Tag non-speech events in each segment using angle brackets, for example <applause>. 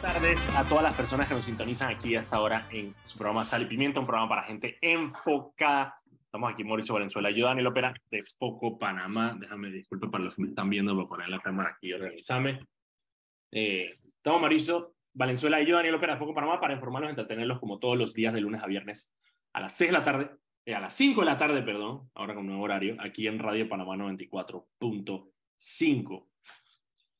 tardes a todas las personas que nos sintonizan aquí hasta ahora en su programa Sal y Pimienta, un programa para gente enfocada. Estamos aquí Mauricio Valenzuela, yo Daniel Opera de Foco Panamá. Déjame, disculpe para los que me están viendo, voy a poner la cámara aquí y organizarme. Eh, estamos Mauricio Valenzuela y yo Daniel Opera de Foco Panamá para informarlos entretenerlos como todos los días de lunes a viernes a las 6 de la tarde, eh, a las 5 de la tarde, perdón, ahora con un nuevo horario, aquí en Radio Panamá 94.5.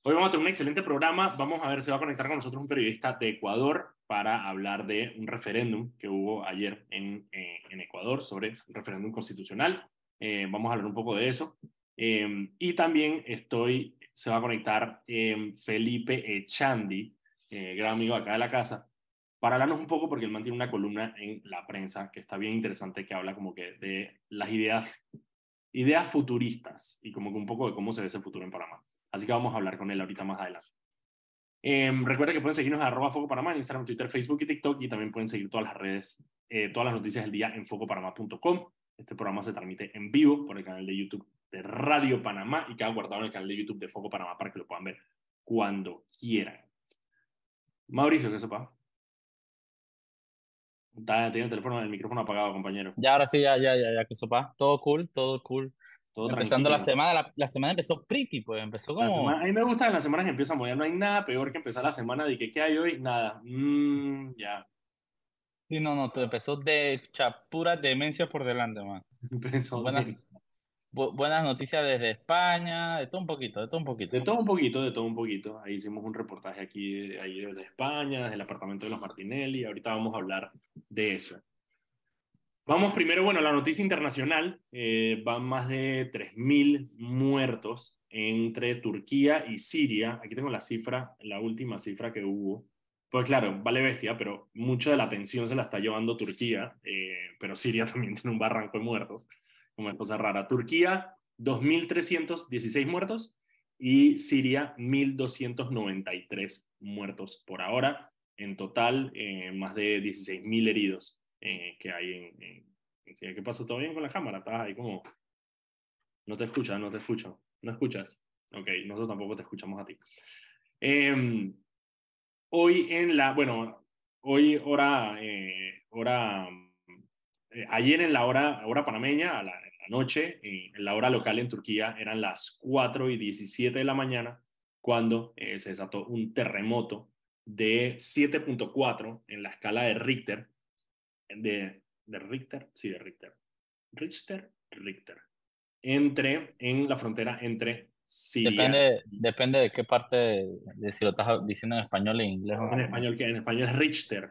Hoy vamos a tener un excelente programa. Vamos a ver, se va a conectar con nosotros un periodista de Ecuador para hablar de un referéndum que hubo ayer en, eh, en Ecuador sobre un referéndum constitucional. Eh, vamos a hablar un poco de eso. Eh, y también estoy, se va a conectar Felipe Echandi, gran amigo acá de la casa, para hablarnos un poco, porque él mantiene una columna en la prensa que está bien interesante, que habla como que de las ideas, ideas futuristas y como que un poco de cómo se ve ese futuro en Panamá. Así que vamos a hablar con él ahorita más adelante. Eh, recuerda que pueden seguirnos en arroba Foco Panamá en Instagram, Twitter, Facebook y TikTok y también pueden seguir todas las redes, eh, todas las noticias del día en focopanamá.com. Este programa se transmite en vivo por el canal de YouTube de Radio Panamá y queda guardado en el canal de YouTube de Foco Panamá para que lo puedan ver cuando quieran. Mauricio, ¿qué sepa? Tiene el teléfono, el micrófono apagado, compañero. Ya, ahora sí, ya, ya, ya, ya, que sopa. Todo cool, todo cool. Empezando la semana, la, semana empezó pretty, pues empezó como... a mí me gusta en las semanas que empiezan muy no hay nada peor que empezar la semana de que qué hay hoy, nada, mm, ya. Sí, no, no, te empezó de pura demencia por delante, man. Empezó buenas, buenas noticias desde España, de todo un poquito, de todo un poquito. De todo un poquito, de todo un poquito. Ahí hicimos un reportaje aquí, ahí desde España, desde el apartamento de los Martinelli, ahorita vamos a hablar de eso. Vamos primero, bueno, la noticia internacional. Eh, van más de 3.000 muertos entre Turquía y Siria. Aquí tengo la cifra, la última cifra que hubo. Pues claro, vale bestia, pero mucho de la atención se la está llevando Turquía, eh, pero Siria <laughs> también tiene un barranco de muertos, es cosa rara. Turquía, 2.316 muertos y Siria, 1.293 muertos por ahora. En total, eh, más de 16.000 heridos. Eh, que hay en, ¿Qué pasó? ¿Todo bien con la cámara? Estás ahí como... No te escuchas, no te escucho. ¿No escuchas? Ok, nosotros tampoco te escuchamos a ti. Em, hoy en la... Bueno, hoy hora... Eh, hora eh, ayer en la hora, hora panameña, a la, noche, en la hora local en Turquía, eran las 4 y 17 de la mañana, cuando se desató un terremoto de 7.4 en la escala de Richter, de, de Richter, sí, de Richter. Richter, Richter. Entre, en la frontera entre Siria. Depende, depende de qué parte, de, si lo estás diciendo en español en inglés. En español, que en español es Richter.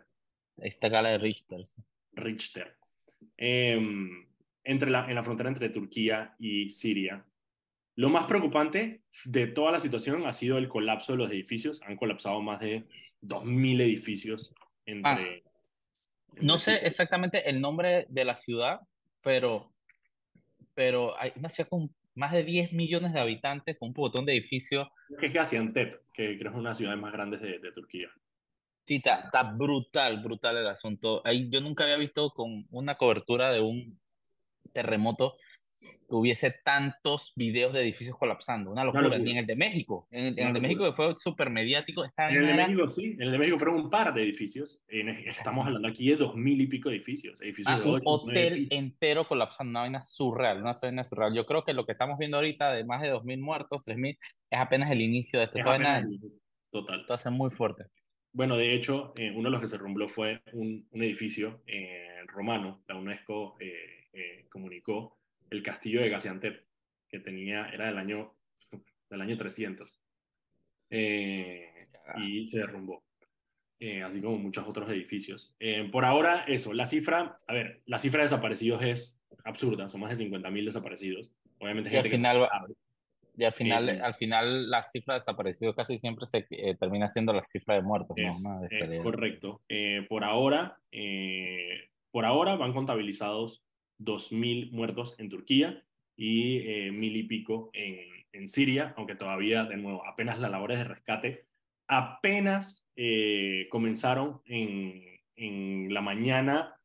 Esta escala de Richter. Richter. Em, entre la, en la frontera entre Turquía y Siria. Lo más preocupante de toda la situación ha sido el colapso de los edificios. Han colapsado más de 2.000 edificios entre, ah, no sé exactamente el nombre de la ciudad, pero, pero hay una ciudad con más de 10 millones de habitantes, con un botón de edificios. ¿Qué es Gaziantep, que creo que es una de las ciudades más grandes de, de Turquía. Sí, está, está, brutal, brutal el asunto. Ahí yo nunca había visto con una cobertura de un terremoto hubiese tantos videos de edificios colapsando. Una locura. Ni en el de México. En el, de México que fue súper mediático. en el de México, sí. En el de México fueron un par de edificios. estamos hablando aquí de dos mil y pico edificios. edificios ah, un hotel entero colapsando. Una vaina surreal. Una vaina surreal. Yo creo que lo que estamos viendo ahorita de más de dos mil muertos, tres mil, es apenas el inicio de esto. Total. Todo hace muy fuerte. Bueno, de hecho, eh, uno de los que se rompió fue un, un edificio eh, romano. La UNESCO eh, comunicó el castillo de Gaziantep, que tenía, era del año, <laughs> del año 300. Eh, y se derrumbó. Eh, así como muchos otros edificios. Eh, por ahora, eso, la cifra, a ver, la cifra de desaparecidos es absurda, son más de 50.000 desaparecidos. Obviamente, y al final, y al final, al final la cifra de desaparecidos casi siempre se termina siendo la cifra de muertos. Es, correcto. por ahora, por ahora van contabilizados 2.000 muertos en Turquía y eh, mil y pico en, en, Siria, aunque todavía, de nuevo, apenas las labores de rescate apenas eh, comenzaron en, en, la mañana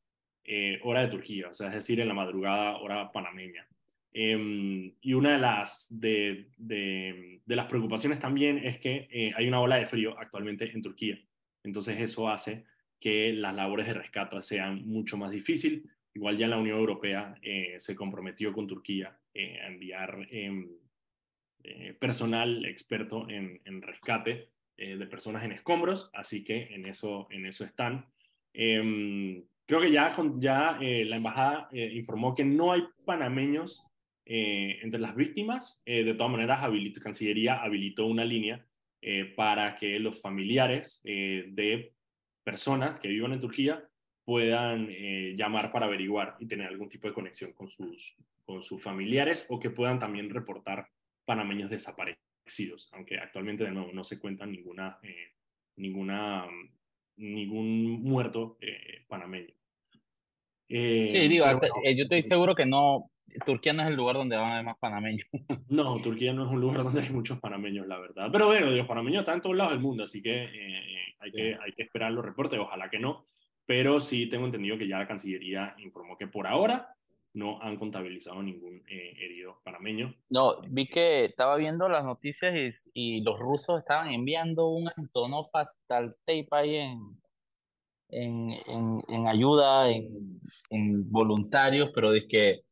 eh, hora de Turquía, o sea, es decir, en la madrugada hora panameña. Em, y una de las, de, de, de, las preocupaciones también es que hay una ola de frío actualmente en Turquía. entonces eso hace que las labores de rescate sean mucho más difíciles. Igual ya la Unión Europea eh, se comprometió con Turquía eh, a enviar em, eh, personal experto en, rescate de personas en escombros, así que en eso, en eso están. Em, creo que ya, ya la embajada informó que no hay panameños entre las víctimas. de todas maneras, Cancillería habilitó una línea para que los familiares de personas que vivan en Turquía puedan eh, llamar para averiguar y tener algún tipo de conexión con sus, con sus familiares o que puedan también reportar panameños desaparecidos, aunque actualmente de nuevo no se cuenta ninguna, eh, ninguna, ningún muerto eh, panameño. sí, digo, yo estoy seguro que no, Turquía no es el lugar donde van a haber más panameños. <laughs> No, Turquía no es un lugar donde hay muchos panameños, la verdad. Pero bueno, los panameños están en todos lados del mundo, así que hay, que hay que esperar los reportes, ojalá que no pero sí tengo entendido que ya la Cancillería informó que por ahora no han contabilizado ningún eh, herido panameño. No, vi que estaba viendo las noticias y, los rusos estaban enviando un Antonov hasta el ahí en, en, en, ayuda, en, en, voluntarios, pero es que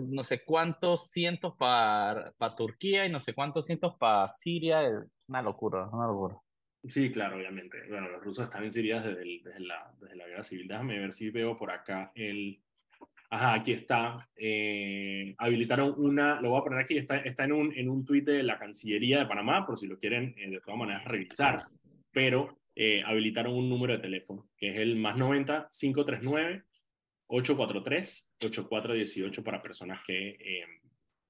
no sé cuántos cientos para Turquía y no sé cuántos cientos para Siria, una locura, una locura. Sí, claro, obviamente. Bueno, los rusos están en Siria desde, desde, la, desde la guerra civil. Déjame ver si veo por acá el... Ajá, aquí está. Eh, habilitaron una, lo voy a poner aquí, está, está en, un, en un tuit de la Cancillería de Panamá, por si lo quieren eh, de todas maneras revisar. Pero eh, habilitaron un número de teléfono, que es el más 90 539 843 8418 para personas que,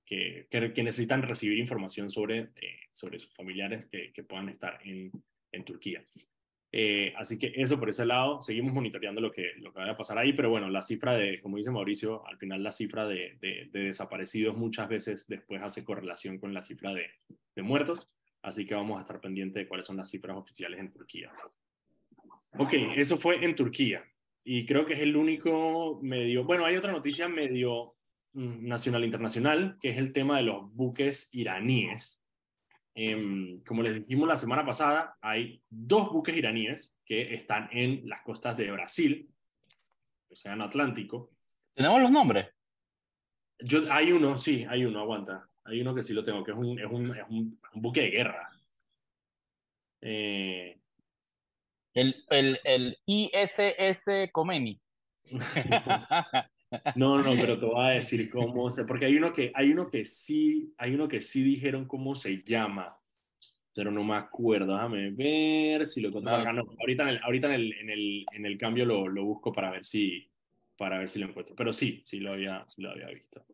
que, que, necesitan recibir información sobre, sobre sus familiares que, que puedan estar en, en Turquía. Eh, así que eso por ese lado, seguimos monitoreando lo que, lo que vaya a pasar ahí, pero bueno, la cifra de, como dice Mauricio, al final la cifra de, de, desaparecidos muchas veces después hace correlación con la cifra de, de muertos, así que vamos a estar pendientes de cuáles son las cifras oficiales en Turquía. Ok, eso fue en Turquía y creo que es el único medio, bueno, hay otra noticia medio mm, nacional internacional, que es el tema de los buques iraníes Em, como les dijimos la semana pasada, hay dos buques iraníes que están en las costas de Brasil, Océano Atlántico. ¿Tenemos los nombres? Yo, hay uno, sí, hay uno, aguanta. Hay uno que sí lo tengo, que es un, es un, es un, buque de guerra. Eh... El, el, el ISS Comeni. <laughs> <laughs> No, no, pero te voy a decir cómo se, porque hay uno que, hay uno que sí, hay uno que sí dijeron cómo se llama, pero no me acuerdo, déjame ver si lo encuentro ahorita en el, ahorita en el, en el, en el cambio lo, lo, busco para ver si, para ver si lo encuentro, pero sí, sí lo había, sí lo había visto.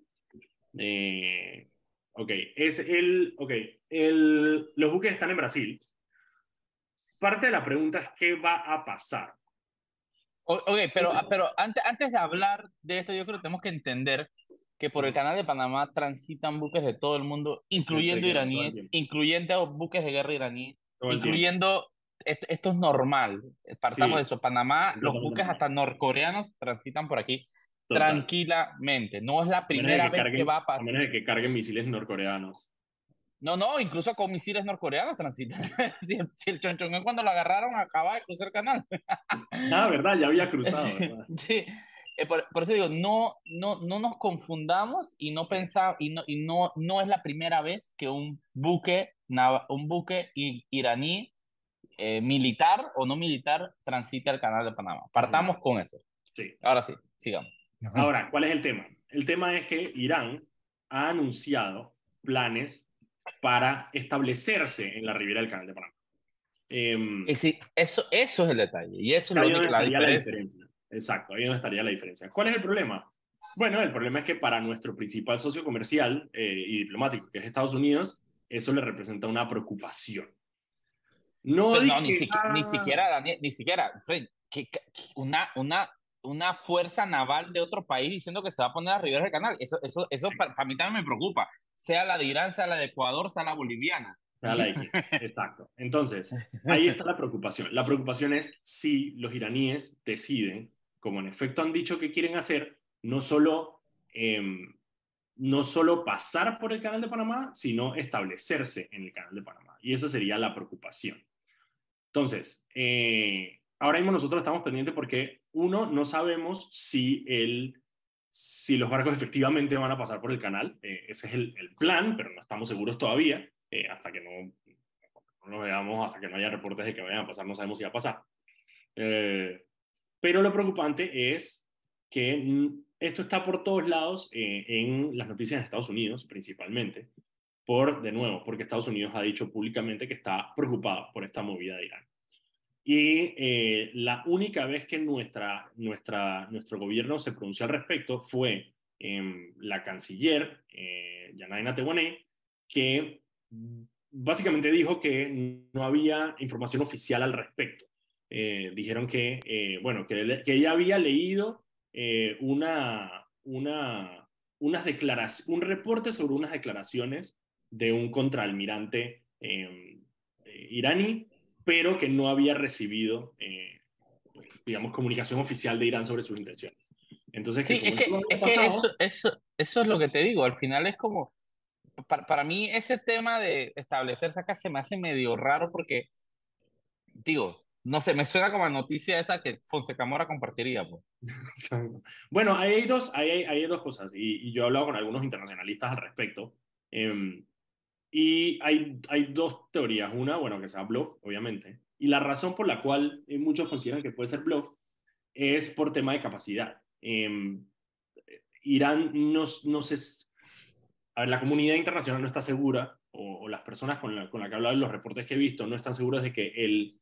Eh, ok, es el, ok, el, los buques están en Brasil. Parte de la pregunta es qué va a pasar. Ok, pero, pero antes, antes de hablar de esto, yo creo que tenemos que entender que por el canal de Panamá transitan buques de todo el mundo, incluyendo iraníes, incluyendo buques de guerra iraní, incluyendo, esto, es normal, partamos de eso, Panamá, los buques hasta norcoreanos transitan por aquí tranquilamente, no es la primera vez que va a pasar. A menos de que carguen misiles norcoreanos. No, no, incluso con misiles norcoreanos transitan. <laughs> si, el, si cuando lo agarraron acaba de cruzar el canal. <laughs> ah, verdad, ya había cruzado. sí, eh, por, eso digo, no, no, no nos confundamos y no pensamos, y, no, y no, no es la primera vez que un buque, un buque iraní eh, militar o no militar transita el canal de Panamá. Partamos con eso. Sí. Ahora sí, sigamos. Ahora, ¿cuál es el tema? El tema es que Irán ha anunciado planes para establecerse en la ribera del Canal de Panamá. Eh, sí, eso, eso es el detalle. Y eso es lo la, diferencia. Exacto, ahí donde estaría la diferencia. ¿Cuál es el problema? Bueno, el problema es que para nuestro principal socio comercial eh, y diplomático, que es Estados Unidos, eso le representa una preocupación. No, no ni, siquiera, ni siquiera, Daniel, ni siquiera, que, una, una, una fuerza naval de otro país diciendo que se va a poner a ribera del canal. Eso, eso, eso para, para, mí también me preocupa sea la de Irán, sea la de Ecuador, sea la boliviana. <laughs> Exacto. Entonces, ahí está la preocupación. La preocupación es si los iraníes deciden, como en efecto han dicho que quieren hacer, no solo, em, no solo pasar por el canal de Panamá, sino establecerse en el canal de Panamá. Y esa sería la preocupación. Entonces, eh, ahora mismo nosotros estamos pendientes porque, uno, no sabemos si, el, si los barcos efectivamente van a pasar por el canal. Eh, ese es el, el, plan, pero no estamos seguros todavía. Eh, hasta que no, no, lo veamos, hasta que no haya reportes de que vayan a pasar, no sabemos si va a pasar. pero lo preocupante es que esto está por todos lados en las noticias de Estados Unidos, principalmente por, de nuevo, porque Estados Unidos ha dicho públicamente que está preocupado por esta movida de Irán. Y eh, la única vez que nuestra, nuestra, nuestro gobierno se pronunció al respecto fue eh, la canciller, eh, Yanaina que básicamente dijo que no había información oficial al respecto. Eh, dijeron que, bueno, que, ella había leído una, una, unas declaraciones, un reporte sobre unas declaraciones de un contraalmirante em, eh, iraní, pero que no había recibido, eh, digamos, comunicación oficial de Irán sobre sus intenciones. Entonces, sí, es que, eso, eso, eso, es lo que te digo, al final es como, para, para mí ese tema de establecerse acá se me hace medio raro porque, digo, no sé, me suena como a noticia esa que Fonseca Mora compartiría. Pues. <laughs> bueno, hay dos, hay, hay dos cosas, y, yo he hablado con algunos internacionalistas al respecto. Eh, y hay, hay dos teorías. Una, bueno, que sea bluff, obviamente. Y la razón por la cual eh, muchos consideran que puede ser bluff es por tema de capacidad. Eh, Irán no, no se... A ver, la comunidad internacional no está segura, o, las personas con la, con la que he hablado en los reportes que he visto, no están seguros de que el,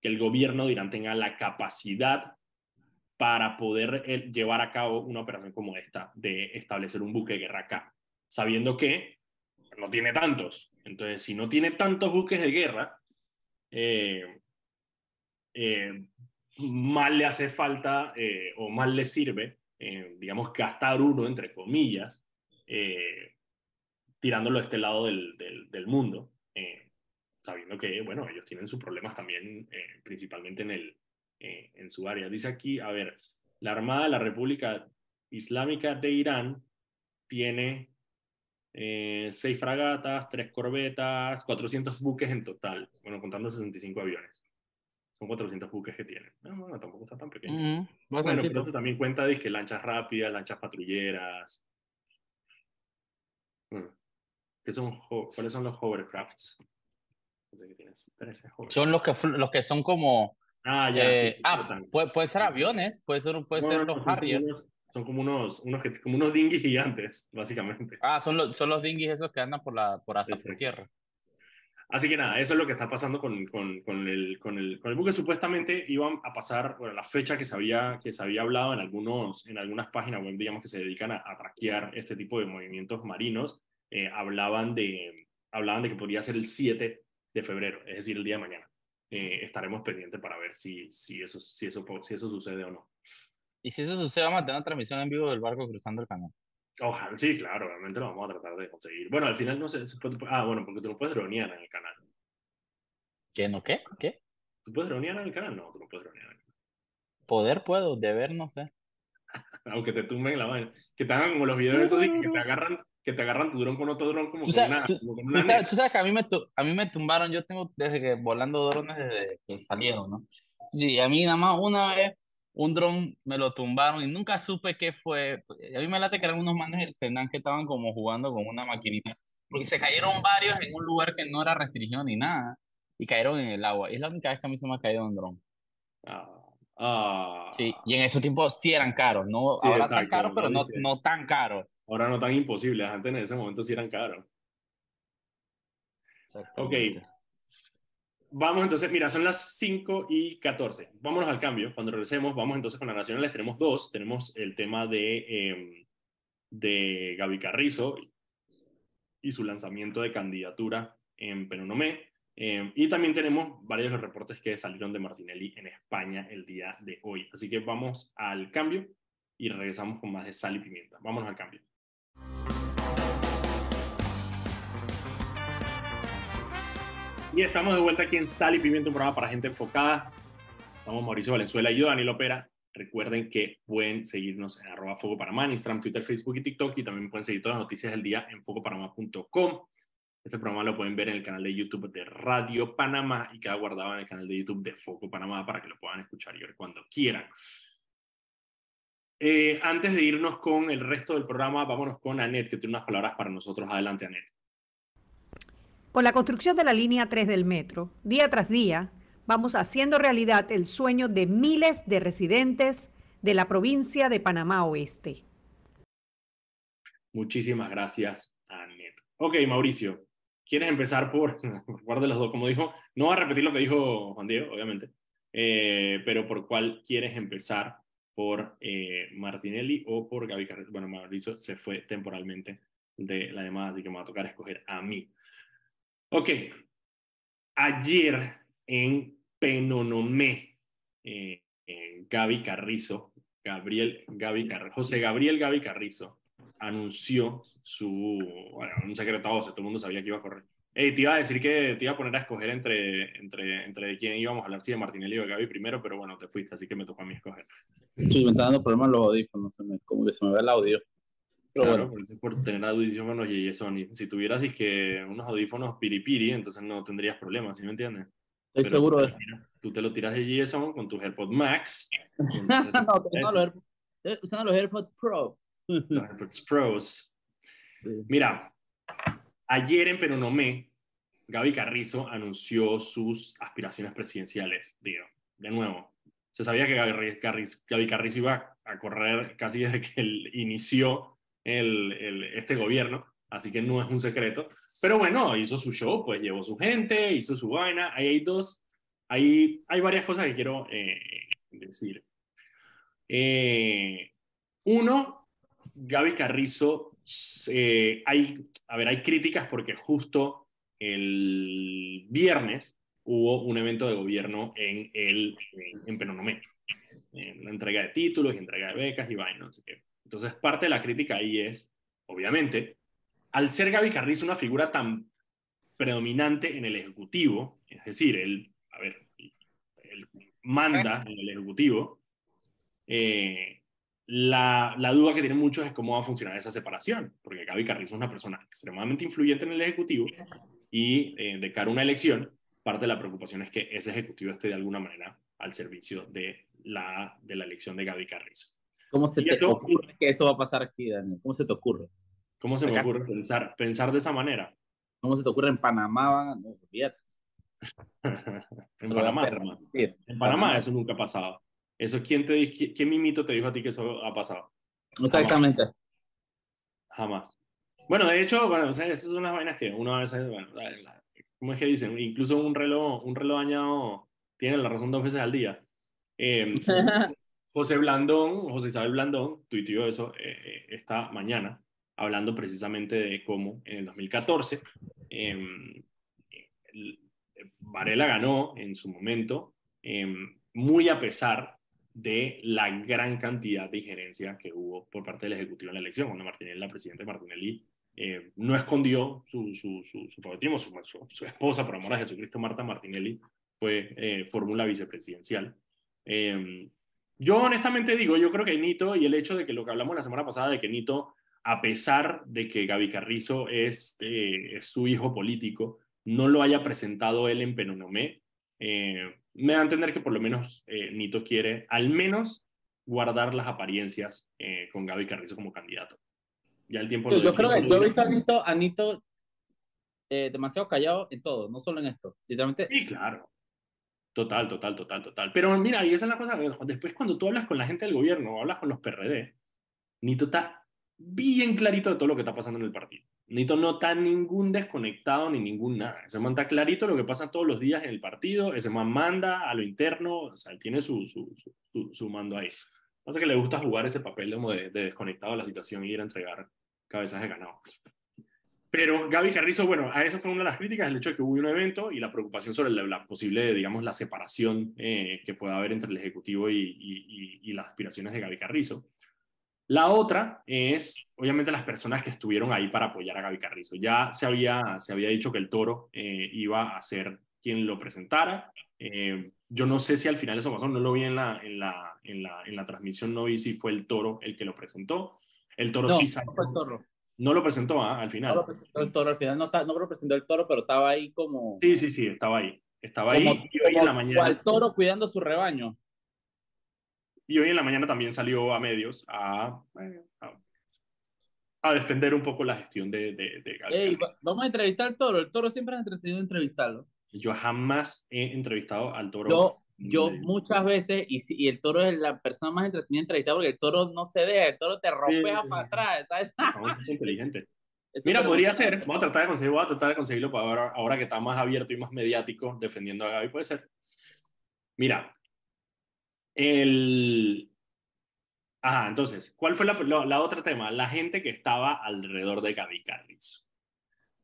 que el gobierno de Irán tenga la capacidad para poder eh, llevar a cabo una operación como esta, de establecer un buque de guerra acá, sabiendo que no tiene tantos. Entonces, si no tiene tantos buques de guerra, eh, eh, mal le hace falta eh, o mal le sirve, digamos, gastar uno, entre comillas, tirándolo a este lado del, del, mundo, sabiendo que, bueno, ellos tienen sus problemas también, principalmente en, el, en su área. Dice aquí, a ver, la Armada de la República Islámica de Irán tiene eh, seis fragatas, tres corbetas, 400 buques en total, bueno, contando 65 aviones. Son 400 buques que tienen. No, no, tampoco está tan pequeño. bueno, pero también cuenta de que lanchas rápidas, lanchas patrulleras. Hmm. ¿Qué son, ¿Cuáles son los hovercrafts? Son los que, los que son como... Ah, ya. Eh, ah, puede, puede, ser aviones, puede ser, puede ser los Harriers. Son como unos, unos, como unos dinghies gigantes, <laughs> básicamente. Ah, son, los, son los dinghies esos que andan por, la, por hasta por tierra. Así que nada, eso es lo que está pasando con, con, con, el, con, el, con el buque. Supuestamente iban a pasar, bueno, la fecha que se había, que se había hablado en, algunos, en algunas páginas web, digamos, que se dedican a, a traquear este tipo de movimientos marinos, eh, hablaban, de, hablaban de que podría ser el 7 de febrero, es decir, el día de mañana. Eh, estaremos pendientes para ver si, si, eso, si, eso, si eso sucede o no. Y si eso sucede, vamos a tener una transmisión en vivo del barco cruzando el canal. Ojalá, sí, claro, obviamente lo vamos a tratar de conseguir. Bueno, al final no sé, ah, bueno, porque tú no puedes dronear en el canal. ¿Qué no qué? ¿Qué? ¿Tú puedes dronear en el canal? No, tú no puedes dronear en el canal. Poder puedo, deber no sé. <laughs> Aunque te tumben la mano. Que te hagan como los videos esos de que te agarran, que te agarran tu dron con otro dron como, ¿Tú sabes, tú, sabes, tú sabes, que a mí, me, a mí me tumbaron, yo tengo desde que volando drones desde que salieron, ¿no? Sí, a mí nada más una vez un dron me lo tumbaron y nunca supe qué fue. A mí me late que eran unos manes del Senan que estaban como jugando con una maquinita, porque se cayeron varios en un lugar que no era restricción ni nada y cayeron en el agua. es la única vez que a mí se me ha caído un dron. Ah, ah. Sí, y en esos tiempos sí eran caros, no ahora tan caros, pero no, no tan caros. Ahora no tan imposibles, antes en ese momento sí eran caros. Ok, Vamos entonces, mira, son las 5 y 14. Vámonos al cambio. Cuando regresemos, vamos entonces con las nacionales. Tenemos dos. Tenemos el tema de, em, de Gaby Carrizo y su lanzamiento de candidatura en Penonomé. Em, y también tenemos varios de los reportes que salieron de Martinelli en España el día de hoy. Así que vamos al cambio y regresamos con más de sal y pimienta. Vámonos al cambio. Y estamos de vuelta aquí en Sal y Pimiento, un programa para gente enfocada. Estamos Mauricio Valenzuela y yo, Daniel Opera. Recuerden que pueden seguirnos en arroba Foco Panamá, Instagram, Twitter, Facebook y TikTok. Y también pueden seguir todas las noticias del día en focopanamá.com. Este programa lo pueden ver en el canal de YouTube de Radio Panamá y queda guardado en el canal de YouTube de Foco Panamá para que lo puedan escuchar y ver cuando quieran. Eh, antes de irnos con el resto del programa, vámonos con Anet, que tiene unas palabras para nosotros. Adelante, Anet. Con la construcción de la línea 3 del metro, día tras día, vamos haciendo realidad el sueño de miles de residentes de la provincia de Panamá Oeste. Muchísimas gracias, Anet. Ok, Mauricio, ¿Quieres empezar por, <laughs> por de los dos? Como dijo, no va a repetir lo que dijo Juan Diego, obviamente, eh, pero ¿por cuál quieres empezar? ¿Por eh, Martinelli o por Gaby Carrillo? Bueno, Mauricio se fue temporalmente de la llamada, así que me va a tocar escoger a mí. Ok, ayer en Penonomé, eh, Gaby Carrizo, Gabriel Gaby Carrizo, José Gabriel Gaby Carrizo, anunció su, bueno, un secreto a todo el mundo sabía que iba a correr. te iba a decir que te iba a poner a escoger entre, entre, entre quién íbamos a hablar, si de Martinelli o de Gaby primero, pero bueno, te fuiste, así que me tocó a mí escoger. Sí, me está dando problemas los audífonos, como que se me ve el audio. Pero claro, bueno. por, tener audífonos y Sony. Si tuvieras que unos audífonos piripiri, entonces no tendrías problemas, ¿sí me entiendes? Estoy seguro de eso. Tú te lo tiras de GSM con tus AirPods Max. <laughs> no, tengo los AirPods, usando los AirPods Pro. los <laughs> Pros. Mira, ayer en Peronomé, Gaby Carrizo anunció sus aspiraciones presidenciales. Digo, de nuevo, se sabía que Gaby Carrizo, iba a correr casi desde que él inició el, el, este gobierno, así que no es un secreto. Pero bueno, hizo su show, pues llevó su gente, hizo su vaina. Ahí hay dos, hay, hay varias cosas que quiero eh, decir. Eh, uno, Gaby Carrizo, eh, hay, a ver, hay críticas porque justo el viernes hubo un evento de gobierno en, el, en, Penonomé, en la entrega de títulos entrega de becas y vainas, no sé qué. Entonces, parte de la crítica ahí es, obviamente, al ser Gaby Carrizo una figura tan predominante en el Ejecutivo, es decir, él, manda en el Ejecutivo, eh, la, duda que tienen muchos es cómo va a funcionar esa separación, porque Gaby Carrizo es una persona extremadamente influyente en el Ejecutivo y eh, de cara a una elección, parte de la preocupación es que ese Ejecutivo esté de alguna manera al servicio de la, de la elección de Gaby Carrizo. ¿Cómo se te ocurre que eso va a pasar aquí, Daniel? ¿Cómo se te ocurre? ¿Cómo se me ocurre pensar, pensar de esa manera? ¿Cómo se te ocurre en Panamá? No, <laughs> en Panamá, En Panamá eso nunca ha pasado. Eso, ¿quién, te, quién, mimito te dijo a ti que eso ha pasado? Exactamente. Jamás. Bueno, de hecho, bueno, esas son unas vainas que uno a veces, bueno, ¿cómo es que dicen? Incluso un reloj, un reloj dañado tiene la razón dos veces al día. Em, <laughs> José Blandón, José Isabel Blandón, tuiteó eso eh, esta mañana, hablando precisamente de cómo en el 2014 eh, Varela ganó en su momento, em, muy a pesar de la gran cantidad de injerencia que hubo por parte del Ejecutivo en la elección. Cuando Martinelli, la presidenta Martinelli, eh, no escondió su, su, su, su, su, esposa, por amor a Jesucristo, Marta Martinelli, fue eh, fórmula vicepresidencial. Eh, yo honestamente digo, yo creo que Nito y el hecho de que lo que hablamos la semana pasada, de que Nito, a pesar de que Gaby Carrizo es, es su hijo político, no lo haya presentado él en Penonomé, eh, me da a entender que por lo menos eh, Nito quiere al menos guardar las apariencias eh, con Gaby Carrizo como candidato. Ya el tiempo... Yo, creo que yo he visto a Nito, eh, demasiado callado en todo, no solo en esto. Literalmente... Sí, claro. Total, total, total, total. Pero mira, y esa es la cosa, después cuando tú hablas con la gente del gobierno o hablas con los PRD, Nito está bien clarito de todo lo que está pasando en el partido. Nito no está ningún desconectado ni ningún nada. Ese man está clarito lo que pasa todos los días en el partido. Ese man manda a lo interno, o sea, él tiene su, su, su, su mando ahí. Pasa que le gusta jugar ese papel como de, desconectado de la situación y ir a entregar cabezas de ganado. Pero Gaby Carrizo, bueno, a eso fue una de las críticas, el hecho de que hubo un evento y la preocupación sobre la, posible, digamos, la separación eh, que pueda haber entre el Ejecutivo y, y, y, las aspiraciones de Gaby Carrizo. La otra es, obviamente, las personas que estuvieron ahí para apoyar a Gaby Carrizo. Ya se había, se había dicho que el toro eh, iba a ser quien lo presentara. Eh, yo no sé si al final eso pasó, no lo vi en la, en la, en la, en la transmisión, no vi si fue el toro el que lo presentó. El toro sí salió. No fue el toro. No lo presentó ¿ah? al final. No lo presentó el toro, al final no, no lo presentó el toro, pero estaba ahí como... Sí, sí, sí, estaba ahí. Estaba ahí y hoy en la mañana... el toro cuidando su rebaño. Y hoy en la mañana también salió a medios a, a, defender un poco la gestión de, de, de vamos a entrevistar al toro. El toro siempre ha entretenido entrevistarlo. Yo jamás he entrevistado al toro. Yo, yo muchas veces, y, y, el toro es la persona más entretenida entrevistada porque el toro no se deja, el toro te rompea para atrás, ¿sabes? es inteligente. <laughs> Mira, podría ser, vamos a tratar de conseguirlo, a tratar de conseguirlo para ahora, ahora que está más abierto y más mediático defendiendo a Gaby, puede ser. Mira, el... Ajá, entonces, ¿cuál fue la, la, otra tema? La gente que estaba alrededor de Gaby Carrizo.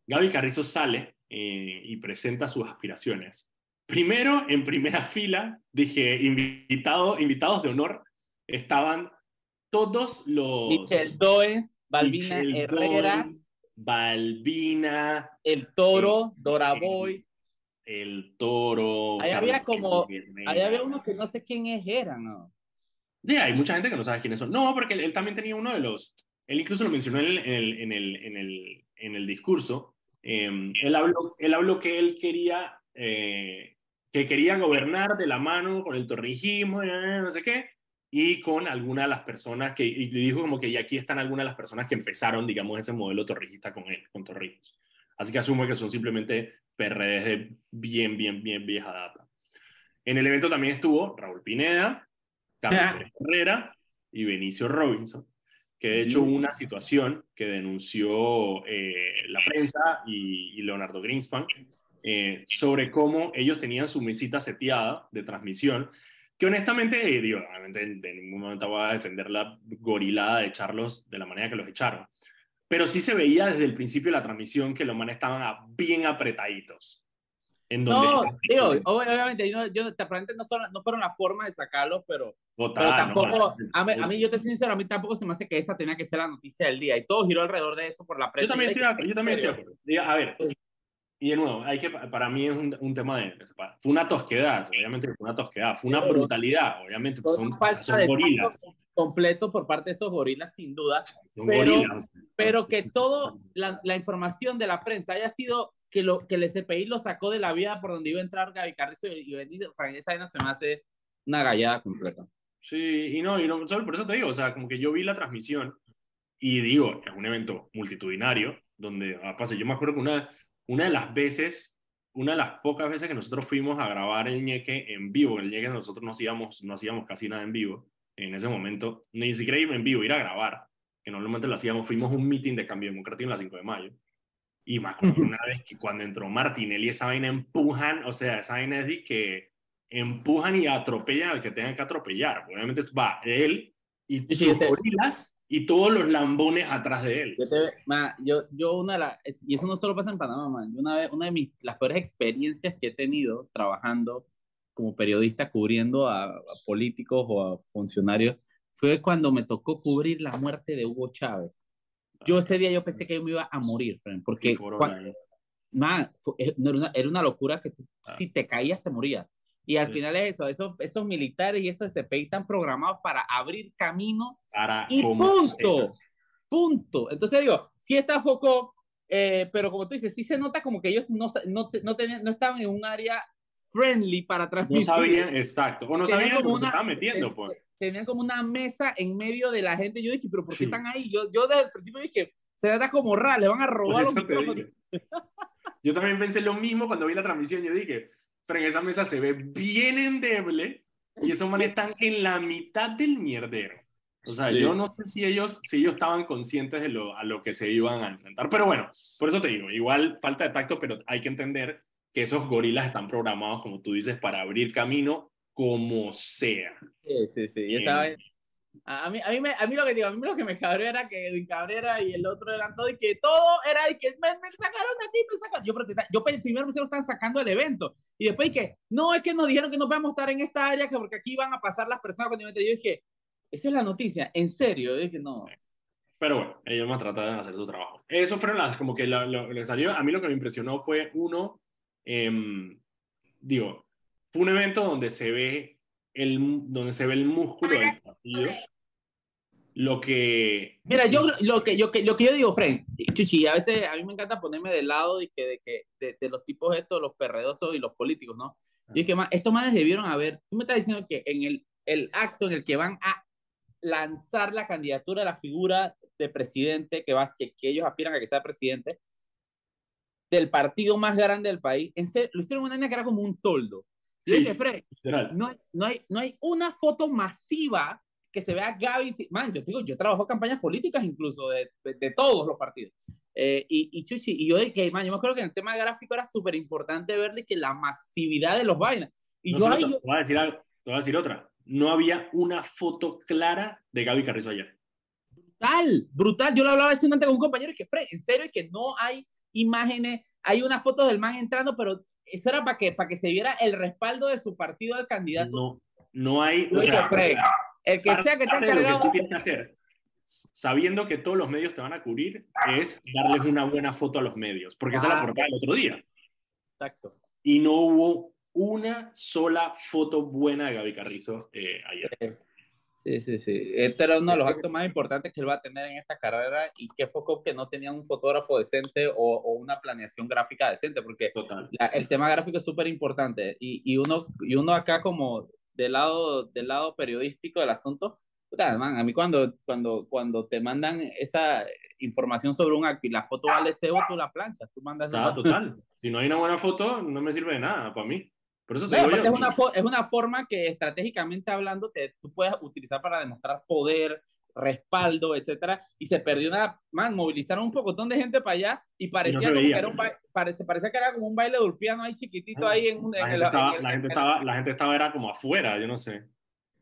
Gaby Carrizo sale eh, y presenta sus aspiraciones. Primero, en primera <laughs> fila, dije, invitado, invitados de honor, estaban todos los... Michel Does, Balbina Herrera. Balbina. El Toro, Dora Boy. El, Toro. Ahí había como... Ahí había uno que no sé quiénes eran, ¿no? Sí, hay mucha gente que no sabe quiénes son. No, porque él, también tenía uno de los... Él incluso lo mencionó en el, en el, en el, en el discurso, Em, él, habló, él habló que él quería, eh, que quería gobernar de la mano con el torrijismo, eh, no sé qué, y con algunas de las personas que, y dijo como que y aquí están algunas de las personas que empezaron, digamos, ese modelo torrijista con él, con Torrijos. Así que asumo que son simplemente PRDs de bien, bien, bien vieja data. En el evento también estuvo Raúl Pineda, Carlos Herrera y Benicio Robinson que de hecho hubo una situación que denunció eh, la prensa y, Leonardo Greenspan eh, sobre cómo ellos tenían su mesita seteada de transmisión, que honestamente, eh, digo, obviamente en, ningún momento voy a defender la gorilada de echarlos de la manera que los echaron, pero sí se veía desde el principio de la transmisión que los manes estaban bien apretaditos no, digo, obviamente, yo, yo, no, son, no fueron las formas de sacarlo, pero, pero tampoco, a, mí, a, mí, yo te soy sincero, a mí tampoco se me hace que esa tenía que ser la noticia del día, y todo giró alrededor de eso por la prensa. Yo también estoy, yo también estoy A ver, y de nuevo, hay que, para mí es un, un, tema de, fue una tosquedad, obviamente fue una tosquedad, fue una brutalidad, obviamente, son, son gorilas. Completo por parte de esos gorilas, sin duda, son pero, gorilas. pero que toda la, la información de la prensa haya sido que, lo, que el SPI lo sacó de la vía por donde iba a entrar Gaby Carrizo y, y esa vaina se me hace una gallada completa. Sí, y no, y no, solo por eso te digo, o sea, como que yo vi la transmisión y digo, es un evento multitudinario, donde, ah, pasa, yo me acuerdo que una, una de las veces, una de las pocas veces que nosotros fuimos a grabar el ñeque en vivo, el ñeque nosotros no hacíamos, no hacíamos casi nada en vivo, en ese momento, ni siquiera ir en vivo, ir a grabar, que normalmente lo hacíamos, fuimos a un meeting de cambio democrático en la 5 de mayo, y me acuerdo una vez que cuando entró Martinelli, esa vaina empujan, o sea, esa vaina es de que empujan y atropellan al que tengan que atropellar. Obviamente va él y sus gorilas y todos los lambones atrás de él. Yo, te, yo, yo una de las, y eso no solo pasa en Panamá, man. Una, vez, una de mis, las peores experiencias que he tenido trabajando como periodista cubriendo a, a políticos o a funcionarios fue cuando me tocó cubrir la muerte de Hugo Chávez. Yo ese día yo pensé que yo me iba a morir, porque man, eh, era, una, era, una, locura que ah. si te caías te morías. Y al final es eso, esos, esos militares y esos SPI están programados para abrir camino para y punto, punto. Entonces digo, sí está foco, eh, pero como tú dices, sí se nota como que ellos no, no, no, tenían, no estaban en un área friendly para transmitir. No sabían, exacto, o no sabían cómo se estaban metiendo, pues tenían como una mesa en medio de la gente. Yo dije, pero ¿por qué están ahí? Yo, yo desde el principio dije, se trata como raro, le van a robar los Yo también pensé lo mismo cuando vi la transmisión. Yo dije, pero en esa mesa se ve bien endeble y esos manes están en la mitad del mierdero. O sea, yo no sé si ellos, si ellos estaban conscientes de lo, a lo que se iban a enfrentar. Pero bueno, por eso te digo, igual falta de tacto, pero hay que entender que esos gorilas están programados, como tú dices, para abrir camino como sea. Sí, sí, sí. Y esa a mí, a, mí me, a mí lo que digo, a mí lo que me cabreó era que Edwin Cabrera y el otro eran todo y que todo era y que me, me sacaron aquí, me sacaron. Yo, yo primero me estaban sacando del evento y después que no, es que nos dijeron que no podemos estar en esta área que porque aquí van a pasar las personas cuando yo dije, esa es la noticia, en serio, yo dije, no. Pero bueno, ellos más trataron de hacer su trabajo. Eso fueron las, como que lo, lo, que salió. A mí lo que me impresionó fue, uno, eh, digo, fue un evento donde se ve el, donde se ve el músculo del partido. lo que... Mira, yo lo que yo, que, lo que yo digo, Fren, Chuchi, a veces a mí me encanta ponerme del lado de, que, de, que, de, de los tipos estos, los perredosos y los políticos, ¿no? Y es que estos manes debieron haber, tú me estás diciendo que en el, el acto en el que van a lanzar la candidatura a la figura de presidente, que, vas, que, que ellos aspiran a que sea presidente, del partido más grande del país, en serio, lo hicieron una niña que era como un toldo. Sí, dije, Fred, no hay, no, hay, no hay una foto masiva que se vea Gaby. Man, yo digo, yo trabajo campañas políticas incluso de, de, todos los partidos. Eh, y, y, Chuchi, y yo dije, man, yo me acuerdo que en el tema gráfico era súper importante verle que la masividad de los vainas. Y yo, ahí, yo... Te, voy a decir algo, te voy a decir otra. No había una foto clara de Gaby Carrizo ayer. Brutal, brutal. Yo lo hablaba hace con un compañero y que, Fred, en serio, que no hay imágenes, hay una foto del man entrando, pero eso era para que, para que se viera el respaldo de su partido al candidato. No, no hay. O sea, Fred, el que sea que te ha cargado. Que hacer, sabiendo que todos los medios te van a cubrir, es darles una buena foto a los medios, porque esa es la ah. portada del otro día. Exacto. Y no hubo una sola foto buena de Gaby Carrizo eh, ayer. Sí, sí, sí. Este era uno de los actos más importantes que él va a tener en esta carrera y que fue que no tenía un fotógrafo decente o, o una planeación gráfica decente, porque el tema gráfico es súper importante y, y, uno, y uno acá como del lado, del lado periodístico del asunto, man, a mí cuando, cuando, cuando te mandan esa información sobre un acto y la foto vale cebo, tú la planchas, tú mandas... Ah, total. si no hay una buena foto, no me sirve de nada para mí. Por eso es, una es una forma que estratégicamente hablando te, tú puedes utilizar para demostrar poder, respaldo, etcétera, y se perdió una, man, movilizaron un pocotón de gente para allá y parecía, que era un parece, parecía que era como un baile de urpiano ahí chiquitito ahí en, la, gente estaba, la, gente estaba, la gente estaba, era como afuera, yo no sé.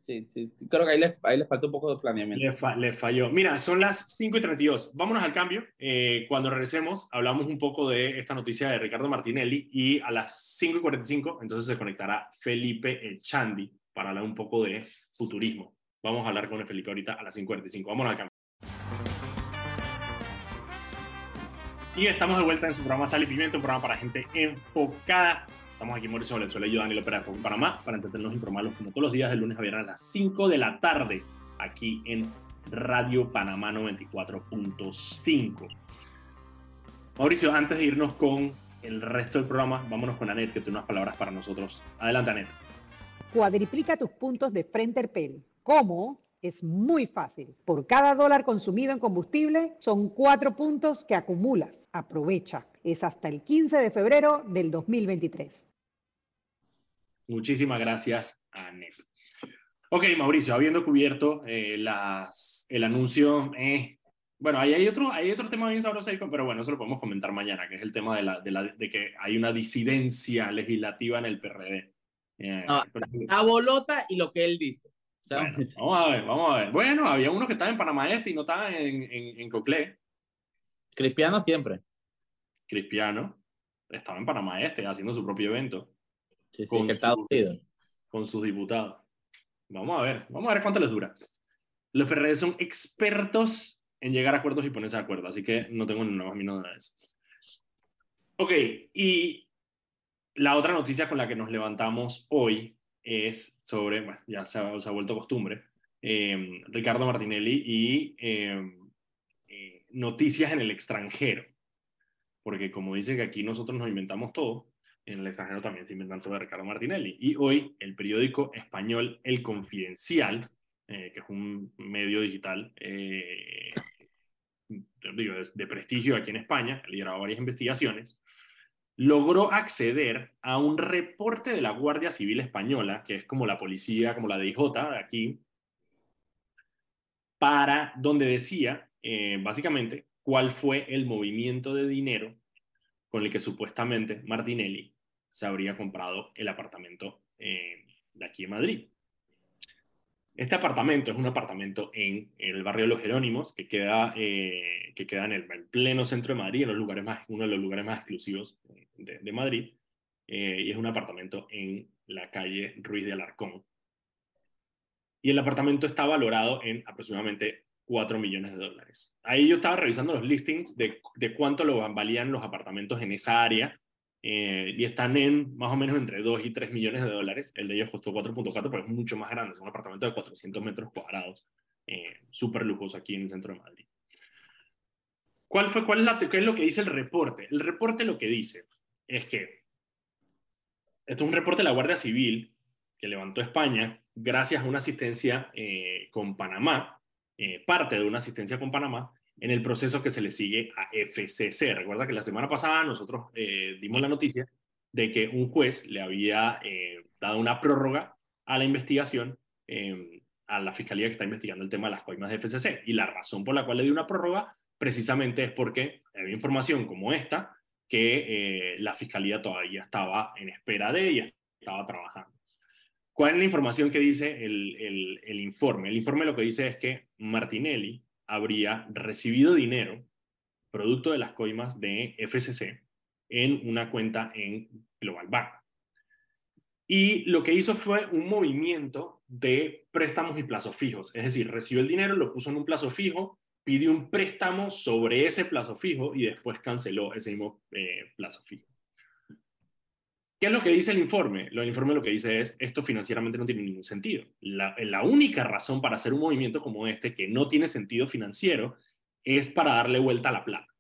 Sí, sí, creo que ahí les, ahí les falta un poco de planeamiento. Le, falló. Mira, son las 5 y 32. Vámonos al cambio. Eh, cuando regresemos, hablamos un poco de esta noticia de Ricardo Martinelli y a las 5 y 45, entonces se conectará Felipe El Chandi para hablar un poco de futurismo. Vamos a hablar con Felipe ahorita a las 5 y 45. Vámonos al cambio. Y estamos de vuelta en su programa Sal y Pimiento, un programa para gente enfocada Estamos aquí Mauricio Valenzuela y yo, Daniel Opera de Panamá, para entretenernos y informarlos como todos los días, de lunes a viernes a las 5 de la tarde, aquí en Radio Panamá 94.5. Mauricio, antes de irnos con el resto del programa, vámonos con Anet, que tiene unas palabras para nosotros. Adelante, Anet. Cuadriplica tus puntos de Frenterpel. ¿Cómo? Es muy fácil. Por cada dólar consumido en combustible son cuatro puntos que acumulas. Aprovecha. Es hasta el 15 de febrero del 2023. Muchísimas gracias, Anet. Ok, Mauricio, habiendo cubierto eh, las, el anuncio, eh, bueno, ahí hay otro, hay otro tema bien sabroso, pero bueno, eso lo podemos comentar mañana, que es el tema de, la, de, la, de que hay una disidencia legislativa en el PRD. Eh, la bolota y lo que él dice. Vamos a ver, vamos a ver. Bueno, había uno que estaba en Panamá Este y no estaba en, en, en Coclé. Cristiano siempre. Cristiano estaba en Panamá Este haciendo su propio evento con, sus, con sus diputados. Vamos a ver, vamos a ver cuánto les dura. Los PRD son expertos en llegar a acuerdos y ponerse de acuerdo, así que no tengo ni una más de eso. Ok, y la otra noticia con la que nos levantamos hoy es sobre, ya se ha, vuelto costumbre, eh, Ricardo Martinelli y eh, eh, noticias en el extranjero. Porque como dice que aquí nosotros nos inventamos todo, en el extranjero también se inventan todo de Ricardo Martinelli. Y hoy el periódico español El Confidencial, eh, que es un medio digital eh, digo, de, prestigio aquí en España, ha liderado varias investigaciones, logró acceder a un reporte de la Guardia Civil Española, que es como la policía, como la DIJ de aquí, para donde decía, eh, básicamente, cuál fue el movimiento de dinero con el que supuestamente Martinelli se habría comprado el apartamento eh, de aquí en Madrid. Este apartamento es un apartamento en, el barrio de Los Jerónimos, que queda, eh, que queda en el, pleno centro de Madrid, en los lugares más, uno de los lugares más exclusivos de, Madrid, eh, y es un apartamento en la calle Ruiz de Alarcón. Y el apartamento está valorado en aproximadamente 4 millones de dólares. Ahí yo estaba revisando los listings de, de cuánto lo valían los apartamentos en esa área eh, y están en más o menos entre 2 y 3 millones de dólares. El de ellos costó 4.4, pero es mucho más grande, es un apartamento de 400 metros cuadrados. eh, súper lujoso aquí en el centro de Madrid. ¿Cuál, fue, cuál es ¿Qué es lo que dice el reporte? El reporte lo que dice es que esto es un reporte de la Guardia Civil que levantó España gracias a una asistencia eh, con Panamá, parte de una asistencia con Panamá, en el proceso que se le sigue a FCC. Recuerda que la semana pasada nosotros eh, dimos la noticia de que un juez le había dado una prórroga a la investigación a la fiscalía que está investigando el tema de las coimas de FCC. Y la razón por la cual le dio una prórroga precisamente es porque había información como esta que la fiscalía todavía estaba en espera de y estaba trabajando. ¿Cuál es la información que dice el, el, informe? El informe lo que dice es que Martinelli habría recibido dinero producto de las coimas de FCC en una cuenta en Global Bank. Y lo que hizo fue un movimiento de préstamos y plazos fijos. Es decir, recibió el dinero, lo puso en un plazo fijo, pidió un préstamo sobre ese plazo fijo y después canceló ese mismo eh, plazo fijo. ¿Qué es lo que dice el informe? El informe lo que dice es, esto financieramente no tiene ningún sentido. La, la, única razón para hacer un movimiento como este, que no tiene sentido financiero, es para darle vuelta a la plata.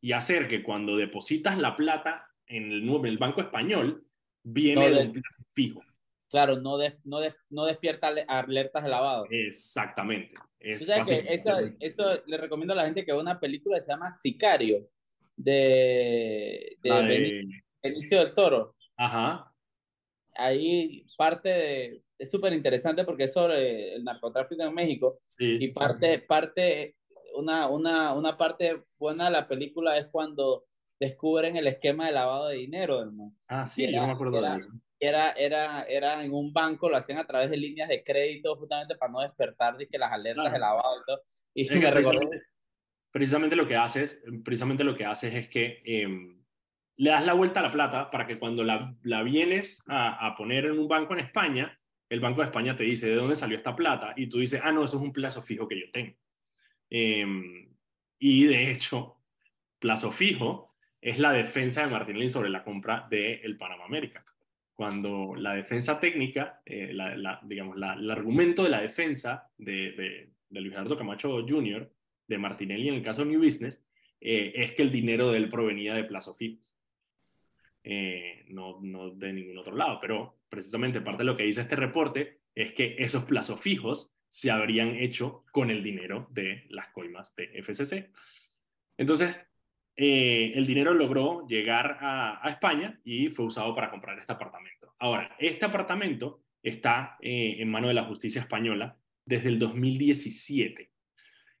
Y hacer que cuando depositas la plata en el, el Banco Español, viene de, un plazo fijo. Claro, no, no, no despierta alertas de lavado. Exactamente. Es eso, eso, le recomiendo a la gente que vea una película que se llama Sicario, de, de, Benicio del Toro. Ajá. Ahí parte de, es súper interesante porque es sobre el narcotráfico en México y parte, parte una, una, una parte buena de la película es cuando descubren el esquema de lavado de dinero, hermano. Ah, sí, yo no me acuerdo de eso. Era, era, era en un banco, lo hacían a través de líneas de crédito justamente para no despertar de que las alertas de lavado y todo. Y me precisamente, precisamente, lo que haces, precisamente lo que haces es que em, le das la vuelta a la plata para que cuando la, vienes a, poner en un banco en España, el Banco de España te dice de dónde salió esta plata y tú dices, ah, no, eso es un plazo fijo que yo tengo. Em, y de hecho, plazo fijo es la defensa de Martinelli sobre la compra del el Panama América. Cuando la defensa técnica, eh, la, digamos, el argumento de la defensa de, de, de Luis Alberto Camacho Jr., de Martinelli en el caso New Business, eh, es que el dinero de él provenía de plazo fijos. Eh, no, no de ningún otro lado. Pero precisamente parte de lo que dice este reporte es que esos plazos fijos se habrían hecho con el dinero de las coimas de FCC. Entonces, eh, el dinero logró llegar a, España y fue usado para comprar este apartamento. Ahora, este apartamento está eh, en mano de la justicia española desde el 2017.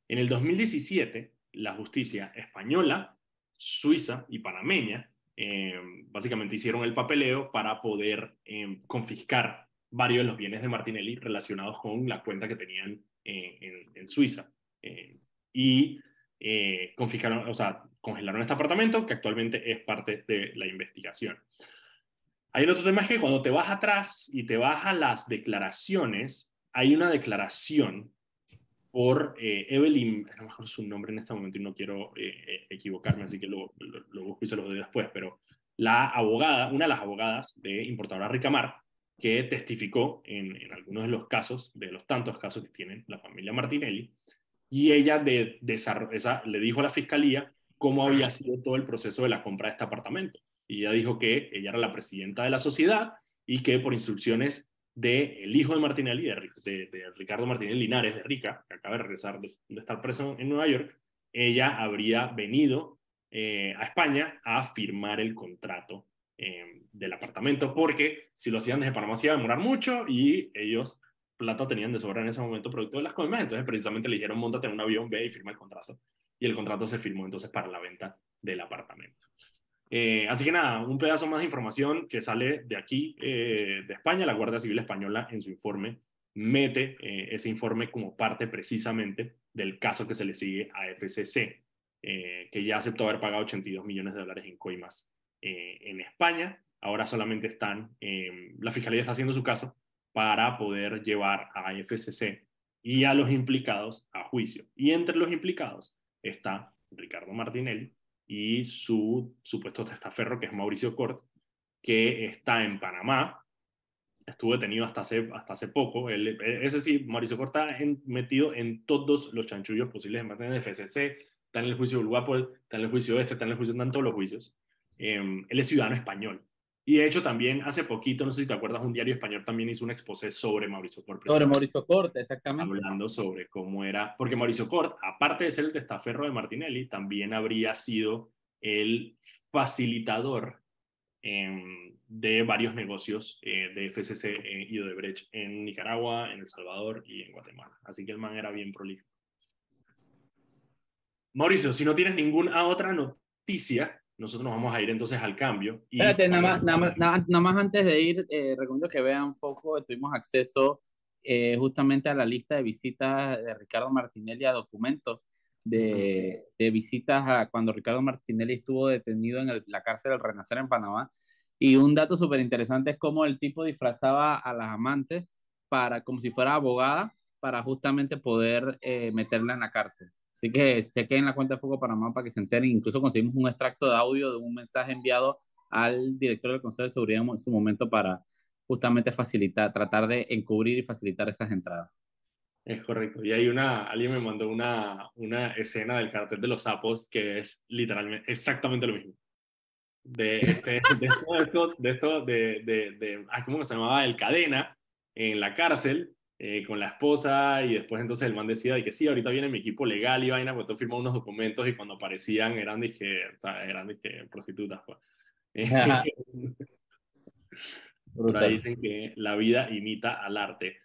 En el 2017, la justicia española, suiza y panameña eh, básicamente hicieron el papeleo para poder eh, confiscar varios de los bienes de Martinelli relacionados con la cuenta que tenían eh, en, Suiza. y confiscaron, o sea, congelaron este apartamento que actualmente es parte de la investigación. Hay otro tema es que cuando te vas atrás y te vas a las declaraciones, hay una declaración por Evelyn, a lo mejor su nombre en este momento y no quiero equivocarme, así que lo, lo, busco y se lo doy después, pero la abogada, una de las abogadas de importadora Ricamar, que testificó en, en, algunos de los casos, de los tantos casos que tiene la familia Martinelli, y ella de, de esa, le dijo a la fiscalía cómo había sido todo el proceso de la compra de este apartamento. Y ella dijo que ella era la presidenta de la sociedad y que por instrucciones del hijo de Martinelli, de, de, Ricardo Martinelli Linares, de Rica, que acaba de regresar de, de estar preso en Nueva York, ella habría venido eh, a España a firmar el contrato eh, del apartamento, porque si lo hacían desde Panamá se iba a demorar mucho y ellos plata tenían de sobra en ese momento producto de las coimas, entonces precisamente le dijeron montate en un avión, ve y firma el contrato. Y el contrato se firmó entonces para la venta del apartamento. Eh, así que nada, un pedazo más de información que sale de aquí, de España. La Guardia Civil Española en su informe mete ese informe como parte precisamente del caso que se le sigue a FCC. Eh, que ya aceptó haber pagado 82 millones de dólares en coimas eh, en España. Ahora solamente están, eh, la Fiscalía está haciendo su caso para poder llevar a FCC y a los implicados a juicio. Y entre los implicados está Ricardo Martinelli y su supuesto testaferro, que es Mauricio Cort, que está en Panamá estuvo detenido hasta hace, hasta hace poco. Él, es decir, Mauricio Cort está metido en todos los chanchullos posibles en de FCC, está en el juicio de Uruguay, está en el juicio este, está en el juicio, en todos los juicios. Em, él es ciudadano español. Y de hecho también hace poquito, no sé si te acuerdas, un diario español también hizo un exposé sobre Mauricio Cort. Sobre Mauricio Cort, exactamente. Hablando sobre cómo era, porque Mauricio Cort, aparte de ser el testaferro de Martinelli, también habría sido el facilitador em, de varios negocios eh, de FCC eh, y de Brecht en Nicaragua, en El Salvador y en Guatemala. Así que el man era bien prolífico. Mauricio, si no tienes ninguna otra noticia, nosotros nos vamos a ir entonces al cambio. Y Espérate, nada más, nada, más, nada, más antes de ir, eh, recomiendo que vean un poco, tuvimos acceso eh, justamente a la lista de visitas de Ricardo Martinelli a documentos de, de visitas a cuando Ricardo Martinelli estuvo detenido en la cárcel del Renacer en Panamá. Y un dato súper interesante es cómo el tipo disfrazaba a las amantes para, como si fuera abogada para justamente poder eh, meterla en la cárcel. Así que chequen la cuenta de Foco Panamá para que se enteren. Incluso conseguimos un extracto de audio de un mensaje enviado al director del Consejo de Seguridad en su momento para justamente facilitar, tratar de encubrir y facilitar esas entradas. Es correcto. Y hay una, alguien me mandó una, una escena del cartel de los sapos que es literalmente exactamente lo mismo. De, este, de estos, de estos, de, de, de, ¿cómo se llamaba? El cadena en la cárcel, eh, con la esposa y después entonces el man decía de que sí, ahorita viene mi equipo legal y vaina, pues tú firmó unos documentos y cuando aparecían eran, dije, o sea, eran dije, prostitutas. Pues. <laughs> Por ahí dicen que la vida imita al arte.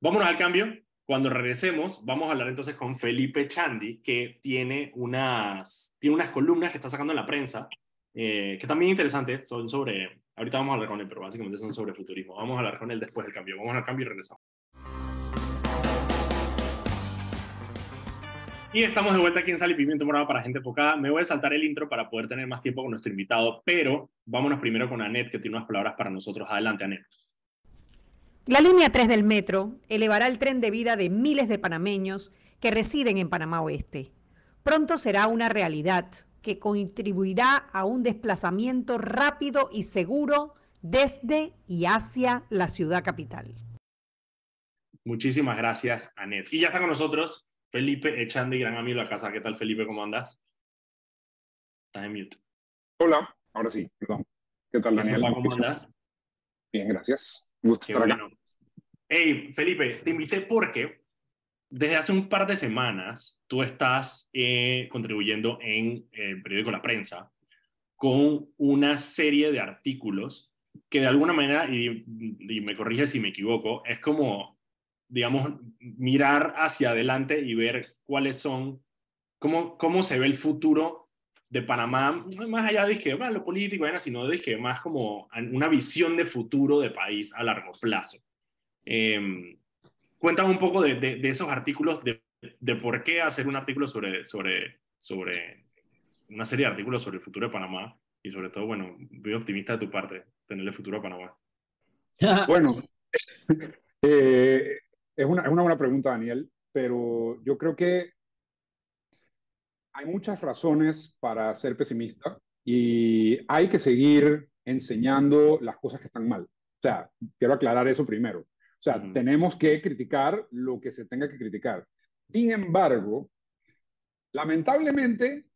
Vámonos al cambio. Cuando regresemos, vamos a hablar entonces con Felipe Chandi, que tiene unas, tiene unas columnas que está sacando en la prensa, eh, que también interesantes, son sobre, ahorita vamos a hablar con él, pero básicamente son sobre futurismo. Vamos a hablar con él después del cambio. Vamos al cambio y regresamos. Y estamos de vuelta aquí en Sal y Pimiento Morado para Gente Enfocada. Me voy a saltar el intro para poder tener más tiempo con nuestro invitado, pero vámonos primero con Anet, que tiene unas palabras para nosotros. Adelante, Anet. La línea 3 del metro elevará el tren de vida de miles de panameños que residen en Panamá Oeste. Pronto será una realidad que contribuirá a un desplazamiento rápido y seguro desde y hacia la ciudad capital. Muchísimas gracias, Anet. Y ya está con nosotros Felipe Echandi, gran amigo de la casa. ¿Qué tal, Felipe? ¿Cómo andas? Estás en mute. Hola, ahora sí, perdón. ¿Qué tal, Daniel? ¿Cómo andas? Bien, gracias. Un gusto estar acá. Hey, Felipe, te invité porque desde hace un par de semanas tú estás eh, contribuyendo en el periódico La Prensa con una serie de artículos que de alguna manera, y, y me corrige si me equivoco, es como digamos, mirar hacia adelante y ver cuáles son, cómo, cómo se ve el futuro de Panamá, más allá de que, bueno, lo político, sino de que más como una visión de futuro de país a largo plazo. Eh, cuéntame un poco de, de, esos artículos, de, de, por qué hacer un artículo sobre, sobre, sobre una serie de artículos sobre el futuro de Panamá y sobre todo, bueno, muy optimista de tu parte, tener el futuro de Panamá. <laughs> Bueno, <laughs> eh, es una, es una buena pregunta, Daniel, pero yo creo que hay muchas razones para ser pesimista y hay que seguir enseñando las cosas que están mal. O sea, quiero aclarar eso primero. O sea, tenemos que criticar lo que se tenga que criticar. Sin embargo, lamentablemente,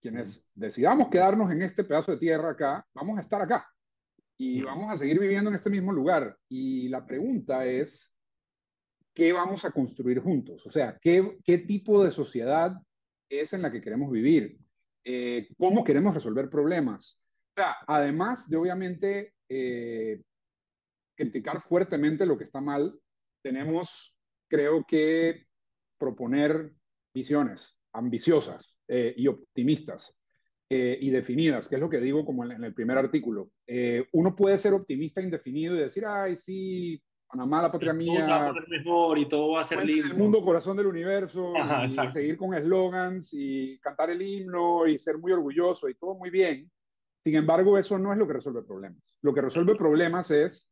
quienes decidamos quedarnos en este pedazo de tierra acá, vamos a estar acá y vamos a seguir viviendo en este mismo lugar. Y la pregunta es, qué vamos a construir juntos, o sea, qué, qué tipo de sociedad es en la que queremos vivir, eh, cómo queremos resolver problemas. O sea, además de obviamente eh, criticar fuertemente lo que está mal, tenemos, creo que, proponer visiones ambiciosas eh, y optimistas y definidas, que es lo que digo como en, el primer artículo. uno puede ser optimista indefinido y decir, ay, sí, Panamá, la patria mía. Todo va a poner mejor y todo va a ser lindo. El mundo, corazón del universo, y seguir con eslogans y cantar el himno y ser muy orgulloso y todo muy bien. Sin embargo, eso no es lo que resuelve problemas. Lo que resuelve problemas es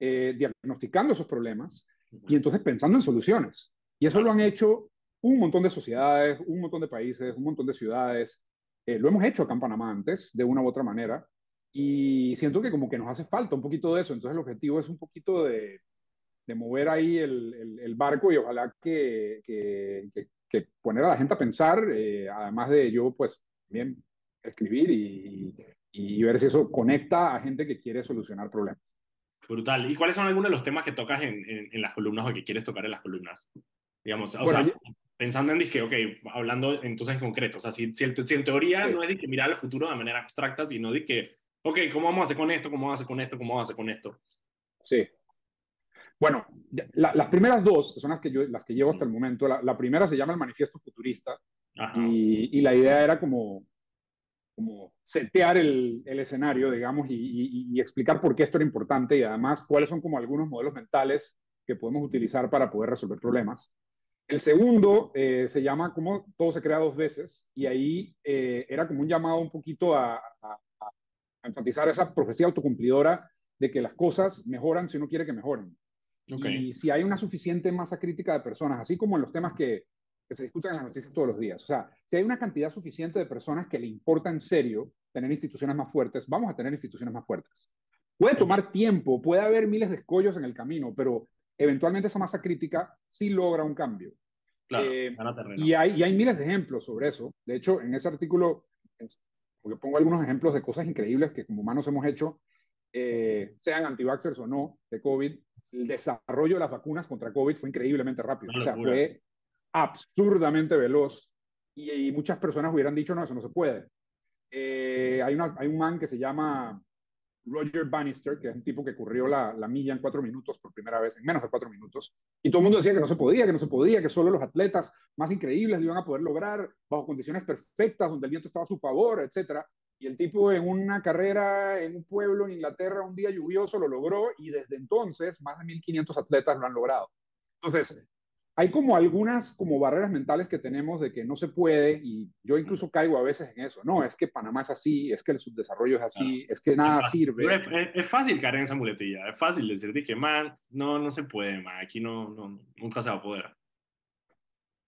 eh, diagnosticando esos problemas y entonces pensando en soluciones. Y eso lo han hecho un montón de sociedades, un montón de países, un montón de ciudades. Eh, lo hemos hecho acá en Panamá antes, de una u otra manera. Y siento que como que nos hace falta un poquito de eso. Entonces el objetivo es un poquito de, de mover ahí el, el, barco y ojalá que, que, que, poner a la gente a pensar, eh, además de yo pues bien escribir y, y, ver si eso conecta a gente que quiere solucionar problemas. Brutal. ¿Y cuáles son algunos de los temas que tocas en, en, las columnas o que quieres tocar en las columnas? Digamos, o sea, pensando en dije, ok, hablando entonces en concreto, o sea, si, si, en teoría no es de que mirar el futuro de manera abstracta, sino de que, ok, ¿cómo vamos a hacer con esto? ¿Cómo vamos a hacer con esto? ¿Cómo vamos a hacer con esto? Sí. Bueno, las primeras dos son las que, yo, las que llevo hasta el momento. La, primera se llama el Manifiesto Futurista y, y, la idea era como, como setear el, el escenario, digamos, y, y, explicar por qué esto era importante y además cuáles son como algunos modelos mentales que podemos utilizar para poder resolver problemas. El segundo eh, se llama como todo se crea dos veces y ahí eh, era como un llamado un poquito a, a, enfatizar esa profecía autocumplidora de que las cosas mejoran si uno quiere que mejoren. Y si hay una suficiente masa crítica de personas, así como en los temas que, que, se discuten en las noticias todos los días, o sea, si hay una cantidad suficiente de personas que le importa en serio tener instituciones más fuertes, vamos a tener instituciones más fuertes. Puede tomar tiempo, puede haber miles de escollos en el camino, pero eventualmente esa masa crítica sí logra un cambio. Claro, eh, y, hay, y hay miles de ejemplos sobre eso. De hecho, en ese artículo, porque pongo algunos ejemplos de cosas increíbles que como humanos hemos hecho, eh, sean anti-vaxxers o no, de COVID, el desarrollo de las vacunas contra COVID fue increíblemente rápido. O sea, fue absurdamente veloz. Y, y, muchas personas hubieran dicho, no, eso no se puede. Eh, hay, una, hay un man que se llama Roger Bannister, que es un tipo que corrió la, la, milla en cuatro minutos por primera vez, en menos de cuatro minutos, y todo el mundo decía que no se podía, que no se podía, que solo los atletas más increíbles iban a poder lograr bajo condiciones perfectas, donde el viento estaba a su favor, etc. Y el tipo en una carrera en un pueblo en Inglaterra, un día lluvioso, lo logró, y desde entonces más de 1.500 atletas lo han logrado. Entonces, hay como algunas como barreras mentales que tenemos de que no se puede y yo incluso caigo a veces en eso. No, es que Panamá es así, es que el subdesarrollo es así, es que nada sirve. Es, fácil caer en esa muletilla, es fácil decirte que, man, no, no se puede, man, aquí no, no, nunca se va a poder.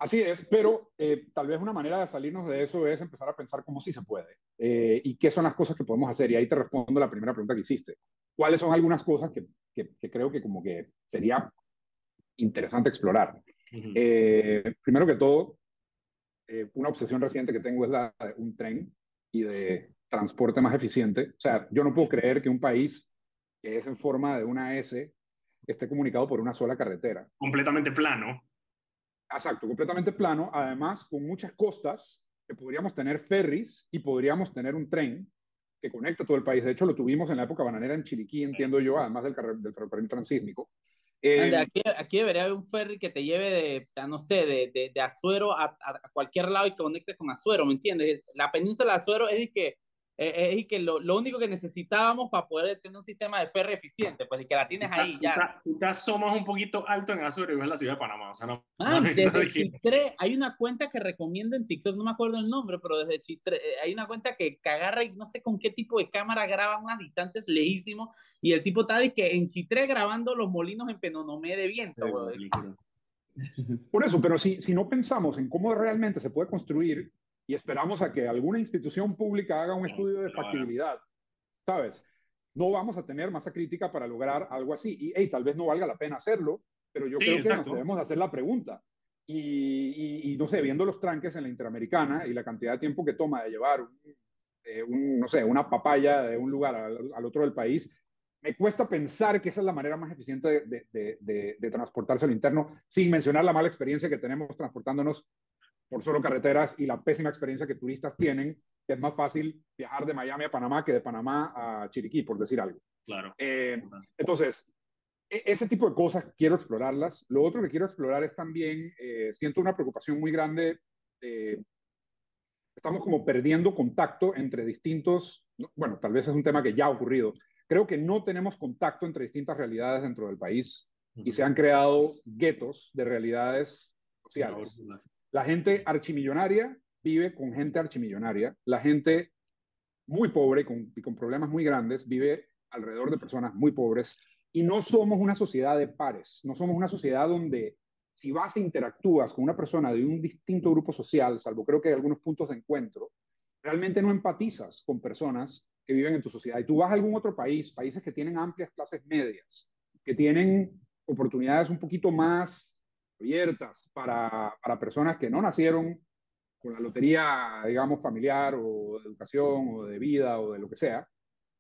Así es, pero eh, tal vez una manera de salirnos de eso es empezar a pensar cómo sí se puede eh, y qué son las cosas que podemos hacer. Y ahí te respondo la primera pregunta que hiciste. ¿Cuáles son algunas cosas que, que, que creo que como que sería interesante explorar? Eh, primero que todo, eh, una obsesión reciente que tengo es la de un tren y de transporte más eficiente. O sea, yo no puedo creer que un país que es en forma de una S esté comunicado por una sola carretera. Completamente plano. Exacto, completamente plano. Además, con muchas costas, que podríamos tener ferries y podríamos tener un tren que conecta todo el país. De hecho, lo tuvimos en la época bananera en Chiriquí, entiendo yo, además del, del ferrocarril transísmico. Eh, aquí, aquí, debería haber un ferry que te lleve de, no sé, de, de, de Azuero a, a, cualquier lado y que conecte con Azuero, ¿me entiendes? La península de Azuero es que eh, es que lo, lo, único que necesitábamos para poder tener un sistema de ferry eficiente, pues y que la tienes ahí ya. Quizás somos un poquito alto en Azure y es la ciudad de Panamá. O sea, no, ah, desde Chitré hay una cuenta que recomiendo en TikTok, no me acuerdo el nombre, pero desde Chitré eh, hay una cuenta que, que, agarra y no sé con qué tipo de cámara graba unas distancias lejísimos y el tipo está de que en Chitré grabando los molinos en Penonomé de viento. Por eso, pero si, si no pensamos en cómo realmente se puede construir y esperamos a que alguna institución pública haga un estudio de factibilidad, ¿sabes? No vamos a tener masa crítica para lograr algo así. Y hey, tal vez no valga la pena hacerlo, pero yo creo que nos debemos hacer la pregunta. Y, y, no sé, viendo los tranques en la Interamericana y la cantidad de tiempo que toma de llevar, un, eh, no sé, una papaya de un lugar al, al, otro del país, me cuesta pensar que esa es la manera más eficiente de, de, de, de transportarse al interno, sin mencionar la mala experiencia que tenemos transportándonos por solo carreteras y la pésima experiencia que turistas tienen, que es más fácil viajar de Miami a Panamá que de Panamá a Chiriquí, por decir algo. Claro. Eh, entonces, e, ese tipo de cosas quiero explorarlas. Lo otro que quiero explorar es también, eh, siento una preocupación muy grande, estamos como perdiendo contacto entre distintos, bueno, tal vez es un tema que ya ha ocurrido, creo que no tenemos contacto entre distintas realidades dentro del país y se han creado guetos de realidades sociales. La gente archimillonaria vive con gente archimillonaria. La gente muy pobre con, y con problemas muy grandes vive alrededor de personas muy pobres. Y no somos una sociedad de pares. No somos una sociedad donde si vas e interactúas con una persona de un distinto grupo social, salvo creo que hay algunos puntos de encuentro, realmente no empatizas con personas que viven en tu sociedad. Y tú vas a algún otro país, países que tienen amplias clases medias, que tienen oportunidades un poquito más abiertas para, para personas que no nacieron con la lotería, digamos, familiar o de educación o de vida o de lo que sea,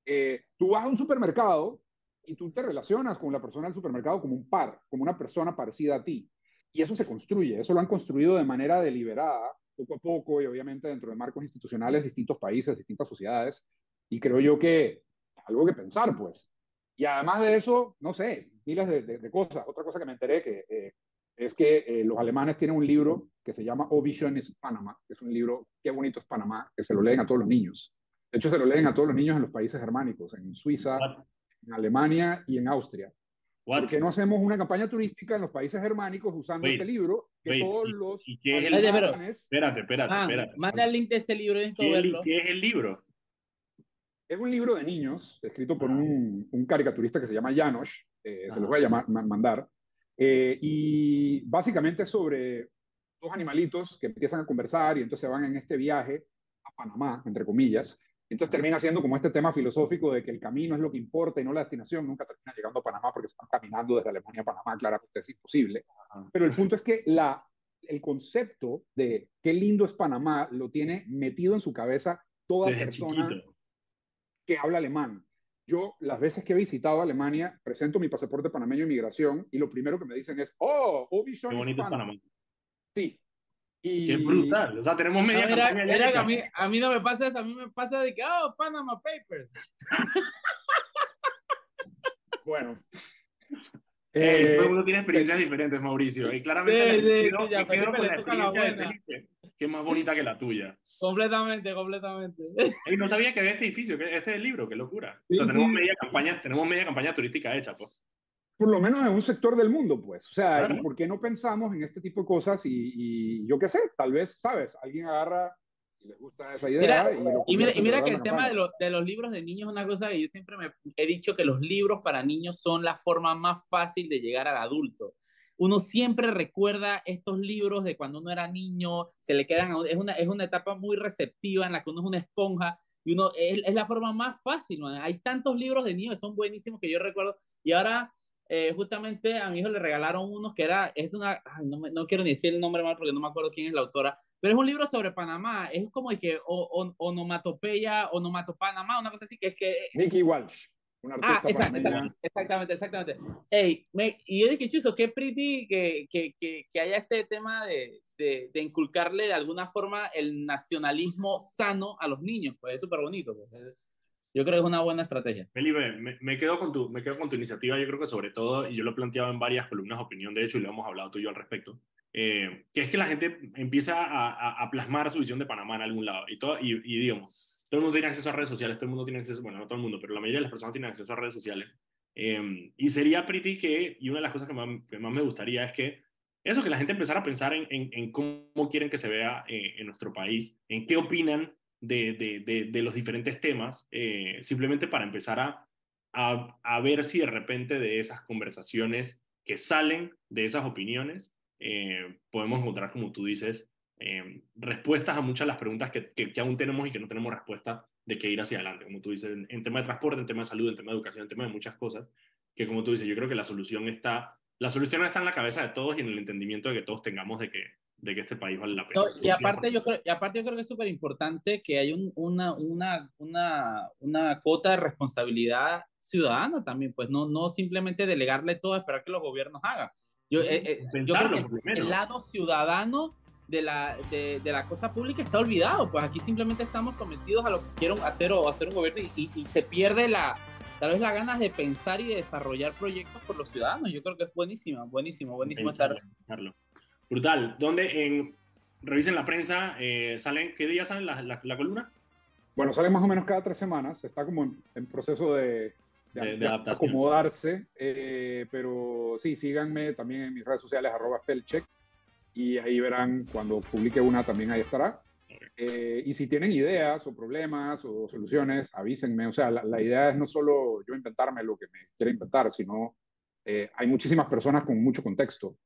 eh, tú vas a un supermercado y tú te relacionas con la persona del supermercado como un par, como una persona parecida a ti. Y eso se construye, eso lo han construido de manera deliberada, poco a poco y obviamente dentro de marcos institucionales, distintos países, distintas sociedades. Y creo yo que algo que pensar, pues. Y además de eso, no sé, miles de, cosas. Otra cosa que me enteré que eh, es que eh, los alemanes tienen un libro que se llama O Vision is Panama, que es un libro, qué bonito es Panamá, que se lo leen a todos los niños. De hecho, se lo leen a todos los niños en los países germánicos, en Suiza, en Alemania y en Austria. ¿Por qué no hacemos una campaña turística en los países germánicos usando este libro? Que todos los. ¿Y, qué es el libro? Espérate, espérate, ah, espérate. Manda el link de ese libro ¿Qué, verlo. ¿Qué es el libro? Es un libro de niños, escrito por un, un caricaturista que se llama Janos, eh, se los voy a llamar, mandar, eh, y básicamente es sobre dos animalitos que empiezan a conversar y entonces van en este viaje a Panamá, entre comillas, entonces termina siendo como este tema filosófico de que el camino es lo que importa y no la destinación. Nunca termina llegando a Panamá porque están caminando desde Alemania a Panamá, claramente es imposible. Pero el punto es que la, el concepto de qué lindo es Panamá lo tiene metido en su cabeza toda persona que habla alemán. Yo, las veces que he visitado Alemania, presento mi pasaporte panameño de inmigración y lo primero que me dicen es, oh, Qué bonito es Panamá. Sí, y... Qué brutal. O sea, tenemos media a, mí, a mí no me pasa eso, a mí me pasa de que, oh, Panama Papers. <laughs> bueno. Eh, todo el mundo tiene experiencias diferentes, Mauricio. Y claramente sí, sí, ya, quedo con la experiencia de Felipe, que es más bonita que la tuya. Completamente, completamente. Y no sabía que había este edificio, que este es el libro, qué locura. O sea, tenemos, media campaña, tenemos media campaña turística hecha, pues por lo menos en un sector del mundo, pues. O sea, ¿por qué no pensamos en este tipo de cosas? Y, yo qué sé, tal vez, ¿sabes? Alguien agarra y le gusta esa idea. y, mira, y mira que el tema de, de, los libros de niños es una cosa que yo siempre me he dicho que los libros para niños son la forma más fácil de llegar al adulto. Uno siempre recuerda estos libros de cuando uno era niño, se le quedan, es una, es una etapa muy receptiva en la que uno es una esponja y uno es, es la forma más fácil. Hay tantos libros de niños que son buenísimos que yo recuerdo y ahora eh, justamente a mi hijo le regalaron unos que era, es una, no, no, quiero ni decir el nombre mal porque no me acuerdo quién es la autora, pero es un libro sobre Panamá, es como el que o, onomatopeya, onomatopanamá, una cosa así que es que... Nicky Walsh. ah, exactamente, exactamente, exactamente. Hey, y yo dije, chuso, qué pretty que, que, que, que haya este tema de, de, de, inculcarle de alguna forma el nacionalismo sano a los niños, pues es súper bonito. Pues. Yo creo que es una buena estrategia. Felipe, me, me, quedo con tu, me quedo con tu iniciativa. Yo creo que sobre todo, y yo lo he planteado en varias columnas de opinión, de hecho, y lo hemos hablado tú y yo al respecto, eh, que es que la gente empieza a, plasmar su visión de Panamá en algún lado. Y, todo, y, digamos, todo el mundo tiene acceso a redes sociales, todo el mundo tiene acceso, bueno, no todo el mundo, pero la mayoría de las personas tienen acceso a redes sociales. Eh, y sería pretty que, y una de las cosas que más, que más, me gustaría es que eso, que la gente empezara a pensar en, cómo quieren que se vea eh, en nuestro país, en qué opinan de, de, los diferentes temas, simplemente para empezar a, a, ver si de repente de esas conversaciones que salen de esas opiniones, eh, podemos encontrar, como tú dices, eh, respuestas a muchas de las preguntas que, que, aún tenemos y que no tenemos respuesta de qué ir hacia adelante, como tú dices, en, en, tema de transporte, en tema de salud, en tema de educación, en tema de muchas cosas, que como tú dices, yo creo que la solución está, la solución está en la cabeza de todos y en el entendimiento de que todos tengamos de que de que este país vale la pena. y, aparte yo creo, y aparte yo creo que es súper importante que haya un, una, una, una, una cuota de responsabilidad ciudadana también, pues no, no simplemente delegarle todo, esperar que los gobiernos hagan. Yo, eh, eh, yo creo que el lado ciudadano de la, de, de, la cosa pública está olvidado, pues aquí simplemente estamos sometidos a lo que quieren hacer o hacer un gobierno y, y, se pierde la, tal vez las ganas de pensar y de desarrollar proyectos por los ciudadanos. Yo creo que es buenísimo, buenísimo, buenísimo estar. Brutal. ¿Dónde en, revisen la prensa, eh, salen, ¿qué día sale la, la, columna? Bueno, sale más o menos cada tres semanas, está como en, proceso de, de, acomodarse, eh, pero sí, síganme también en mis redes sociales, arroba felcheck, y ahí verán cuando publique una también ahí estará. Eh, y si tienen ideas o problemas o soluciones, avísenme. O sea, la, la, idea es no solo yo inventarme lo que me quiero inventar, sino hay muchísimas personas con mucho contexto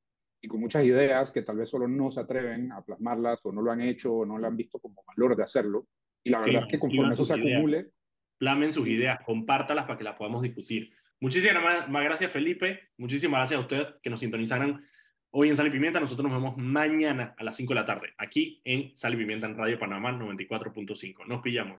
y con muchas ideas que tal vez solo no se atreven a plasmarlas o no lo han hecho o no lo han visto como valor de hacerlo. Y la verdad es que conforme eso se acumule... plamen sus ideas, compártalas para que las podamos discutir. Muchísimas más, más gracias, Felipe. Muchísimas gracias a ustedes que nos sintonizaron hoy en Sal y Pimienta. Nosotros nos vemos mañana a las 5 de la tarde, aquí en Sal y Pimienta en Radio Panamá 94.5. Nos pillamos.